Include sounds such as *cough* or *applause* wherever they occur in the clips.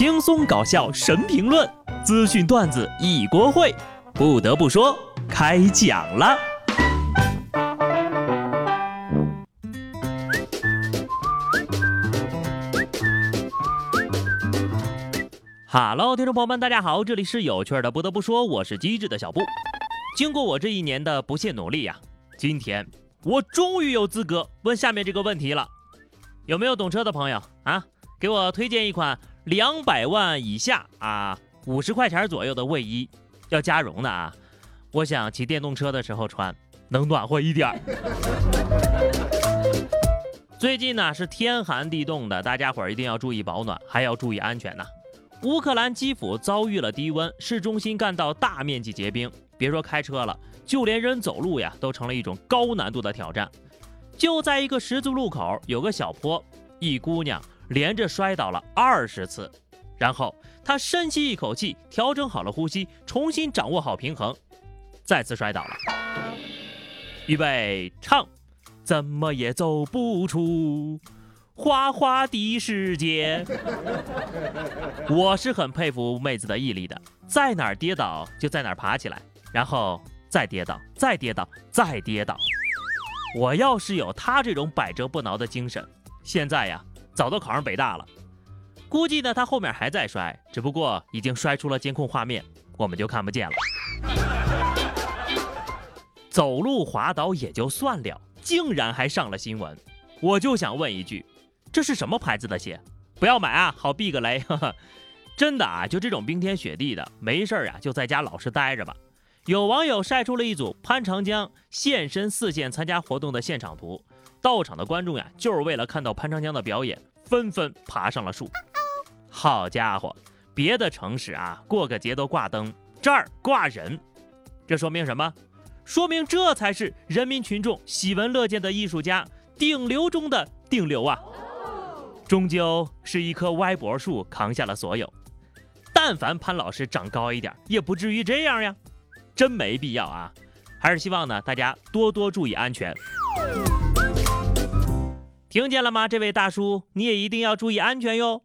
轻松搞笑神评论，资讯段子一锅烩。不得不说，开讲了。哈喽听众朋友们，大家好，这里是有趣的。不得不说，我是机智的小布。经过我这一年的不懈努力呀，今天我终于有资格问下面这个问题了：有没有懂车的朋友啊？给我推荐一款两百万以下啊，五十块钱左右的卫衣，要加绒的啊。我想骑电动车的时候穿，能暖和一点儿。最近呢是天寒地冻的，大家伙儿一定要注意保暖，还要注意安全呐。乌克兰基辅遭遇了低温，市中心干道大面积结冰，别说开车了，就连人走路呀都成了一种高难度的挑战。就在一个十字路口，有个小坡，一姑娘。连着摔倒了二十次，然后他深吸一口气，调整好了呼吸，重新掌握好平衡，再次摔倒了。预备唱，怎么也走不出花花的世界。我是很佩服妹子的毅力的，在哪儿跌倒就在哪儿爬起来，然后再跌倒，再跌倒，再跌倒。我要是有她这种百折不挠的精神，现在呀。早都考上北大了，估计呢他后面还在摔，只不过已经摔出了监控画面，我们就看不见了。走路滑倒也就算了，竟然还上了新闻，我就想问一句，这是什么牌子的鞋？不要买啊，好避个雷。真的啊，就这种冰天雪地的，没事儿啊就在家老实待着吧。有网友晒出了一组潘长江现身四线参加活动的现场图，到场的观众呀，就是为了看到潘长江的表演。纷纷爬上了树。好家伙，别的城市啊，过个节都挂灯，这儿挂人，这说明什么？说明这才是人民群众喜闻乐见的艺术家，顶流中的顶流啊！终究是一棵歪脖树扛下了所有。但凡潘老师长高一点，也不至于这样呀，真没必要啊！还是希望呢，大家多多注意安全。听见了吗，这位大叔，你也一定要注意安全哟。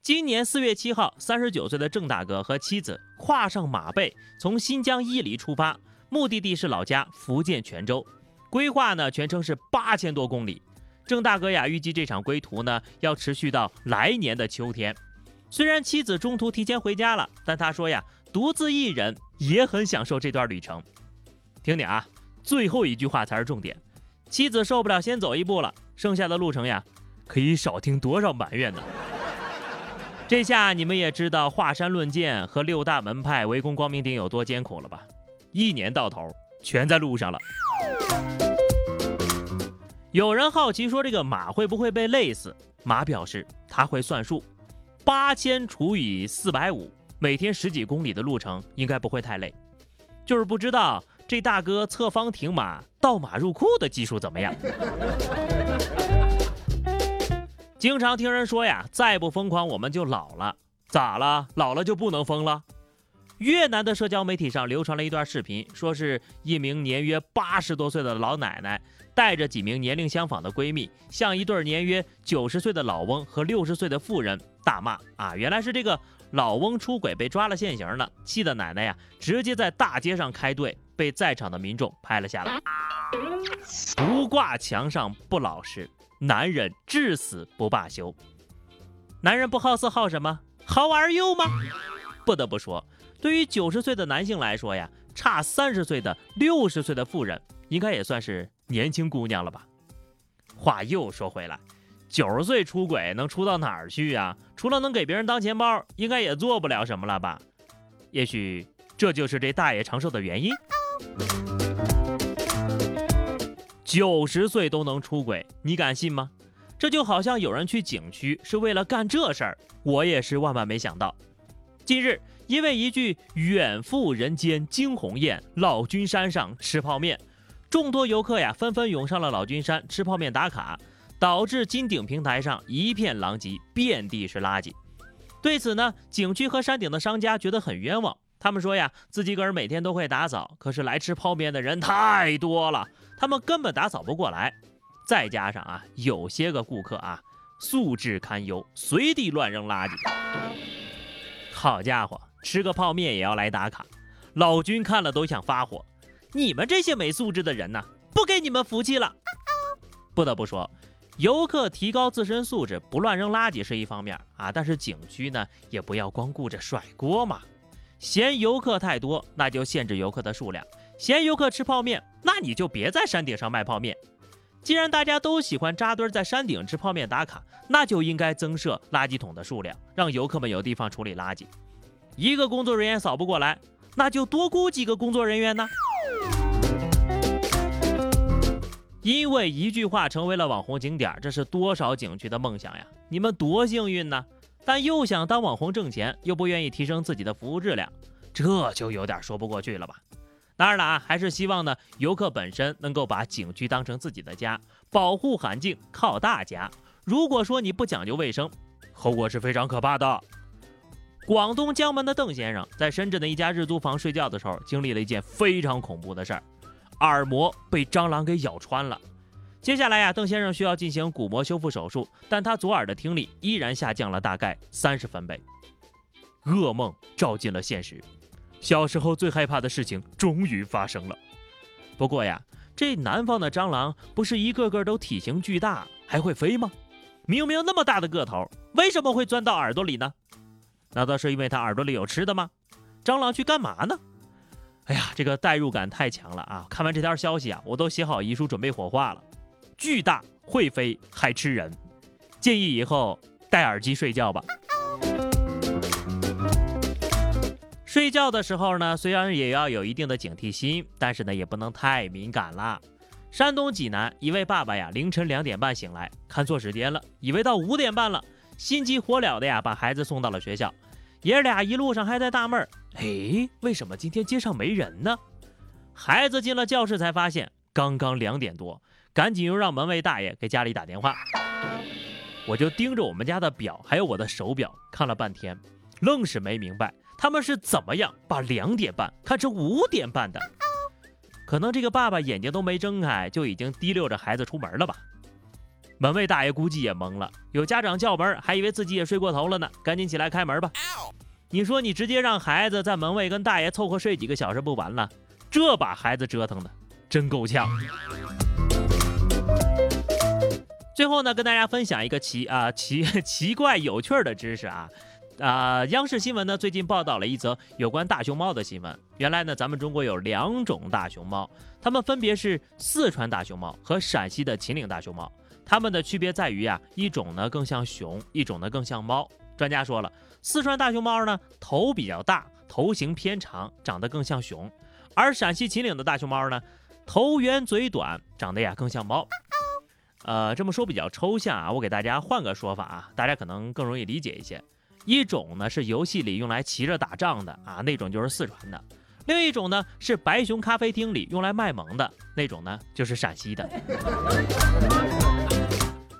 今年四月七号，三十九岁的郑大哥和妻子跨上马背，从新疆伊犁出发，目的地是老家福建泉州，规划呢全程是八千多公里。郑大哥呀，预计这场归途呢要持续到来年的秋天。虽然妻子中途提前回家了，但他说呀，独自一人也很享受这段旅程。听听啊，最后一句话才是重点。妻子受不了，先走一步了。剩下的路程呀，可以少听多少埋怨呢？*laughs* 这下你们也知道华山论剑和六大门派围攻光明顶有多艰苦了吧？一年到头全在路上了。有人好奇说，这个马会不会被累死？马表示他会算数，八千除以四百五，每天十几公里的路程应该不会太累，就是不知道。这大哥侧方停马、倒马入库的技术怎么样？*laughs* 经常听人说呀，再不疯狂我们就老了。咋了？老了就不能疯了？越南的社交媒体上流传了一段视频，说是一名年约八十多岁的老奶奶带着几名年龄相仿的闺蜜，向一对年约九十岁的老翁和六十岁的妇人大骂啊！原来是这个老翁出轨被抓了现行了，气的奶奶呀，直接在大街上开队。被在场的民众拍了下来。不挂墙上不老实，男人至死不罢休。男人不好色好什么？好玩儿吗？不得不说，对于九十岁的男性来说呀，差三十岁的六十岁的妇人，应该也算是年轻姑娘了吧？话又说回来，九十岁出轨能出到哪儿去呀？除了能给别人当钱包，应该也做不了什么了吧？也许这就是这大爷长寿的原因。九十岁都能出轨，你敢信吗？这就好像有人去景区是为了干这事儿，我也是万万没想到。近日，因为一句“远赴人间惊鸿宴，老君山上吃泡面”，众多游客呀纷纷涌上了老君山吃泡面打卡，导致金顶平台上一片狼藉，遍地是垃圾。对此呢，景区和山顶的商家觉得很冤枉。他们说呀，自己个儿每天都会打扫，可是来吃泡面的人太多了，他们根本打扫不过来。再加上啊，有些个顾客啊，素质堪忧，随地乱扔垃圾。好家伙，吃个泡面也要来打卡，老君看了都想发火。你们这些没素质的人呐，不给你们福气了。不得不说，游客提高自身素质，不乱扔垃圾是一方面啊，但是景区呢，也不要光顾着甩锅嘛。嫌游客太多，那就限制游客的数量；嫌游客吃泡面，那你就别在山顶上卖泡面。既然大家都喜欢扎堆在山顶吃泡面打卡，那就应该增设垃圾桶的数量，让游客们有地方处理垃圾。一个工作人员扫不过来，那就多雇几个工作人员呢。因为一句话成为了网红景点，这是多少景区的梦想呀！你们多幸运呢！但又想当网红挣钱，又不愿意提升自己的服务质量，这就有点说不过去了吧？当然了啊，还是希望呢，游客本身能够把景区当成自己的家，保护环境靠大家。如果说你不讲究卫生，后果是非常可怕的。广东江门的邓先生在深圳的一家日租房睡觉的时候，经历了一件非常恐怖的事儿，耳膜被蟑螂给咬穿了。接下来呀，邓先生需要进行鼓膜修复手术，但他左耳的听力依然下降了大概三十分贝。噩梦照进了现实。小时候最害怕的事情终于发生了。不过呀，这南方的蟑螂不是一个个都体型巨大，还会飞吗？明明那么大的个头，为什么会钻到耳朵里呢？难道是因为它耳朵里有吃的吗？蟑螂去干嘛呢？哎呀，这个代入感太强了啊！看完这条消息啊，我都写好遗书准备火化了。巨大会飞还吃人，建议以后戴耳机睡觉吧。睡觉的时候呢，虽然也要有一定的警惕心，但是呢，也不能太敏感了。山东济南一位爸爸呀，凌晨两点半醒来，看错时间了，以为到五点半了，心急火燎的呀，把孩子送到了学校。爷俩一路上还在纳闷儿，哎，为什么今天街上没人呢？孩子进了教室才发现，刚刚两点多，赶紧又让门卫大爷给家里打电话。我就盯着我们家的表，还有我的手表看了半天，愣是没明白。他们是怎么样把两点半看成五点半的？可能这个爸爸眼睛都没睁开，就已经提溜着孩子出门了吧？门卫大爷估计也懵了，有家长叫门，还以为自己也睡过头了呢，赶紧起来开门吧。你说你直接让孩子在门卫跟大爷凑合睡几个小时不完了？这把孩子折腾的真够呛。最后呢，跟大家分享一个奇啊 *laughs* 奇奇怪有趣儿的知识啊。啊，央视新闻呢最近报道了一则有关大熊猫的新闻。原来呢，咱们中国有两种大熊猫，它们分别是四川大熊猫和陕西的秦岭大熊猫。它们的区别在于呀，一种呢更像熊，一种呢更像猫。专家说了，四川大熊猫呢头比较大，头型偏长，长得更像熊；而陕西秦岭的大熊猫呢头圆嘴短，长得呀更像猫。呃，这么说比较抽象啊，我给大家换个说法啊，大家可能更容易理解一些。一种呢是游戏里用来骑着打仗的啊，那种就是四川的；另一种呢是白熊咖啡厅里用来卖萌的那种呢，就是陕西的。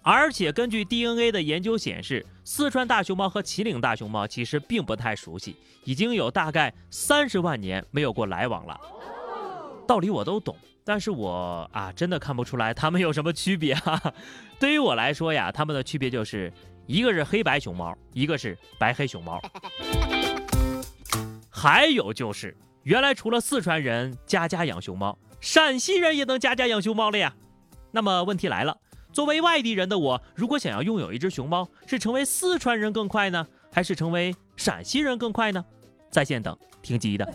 而且根据 DNA 的研究显示，四川大熊猫和秦岭大熊猫其实并不太熟悉，已经有大概三十万年没有过来往了。道理我都懂，但是我啊真的看不出来他们有什么区别啊。*laughs* 对于我来说呀，他们的区别就是。一个是黑白熊猫，一个是白黑熊猫。*laughs* 还有就是，原来除了四川人家家养熊猫，陕西人也能家家养熊猫了呀。那么问题来了，作为外地人的我，如果想要拥有一只熊猫，是成为四川人更快呢，还是成为陕西人更快呢？在线等，挺急的。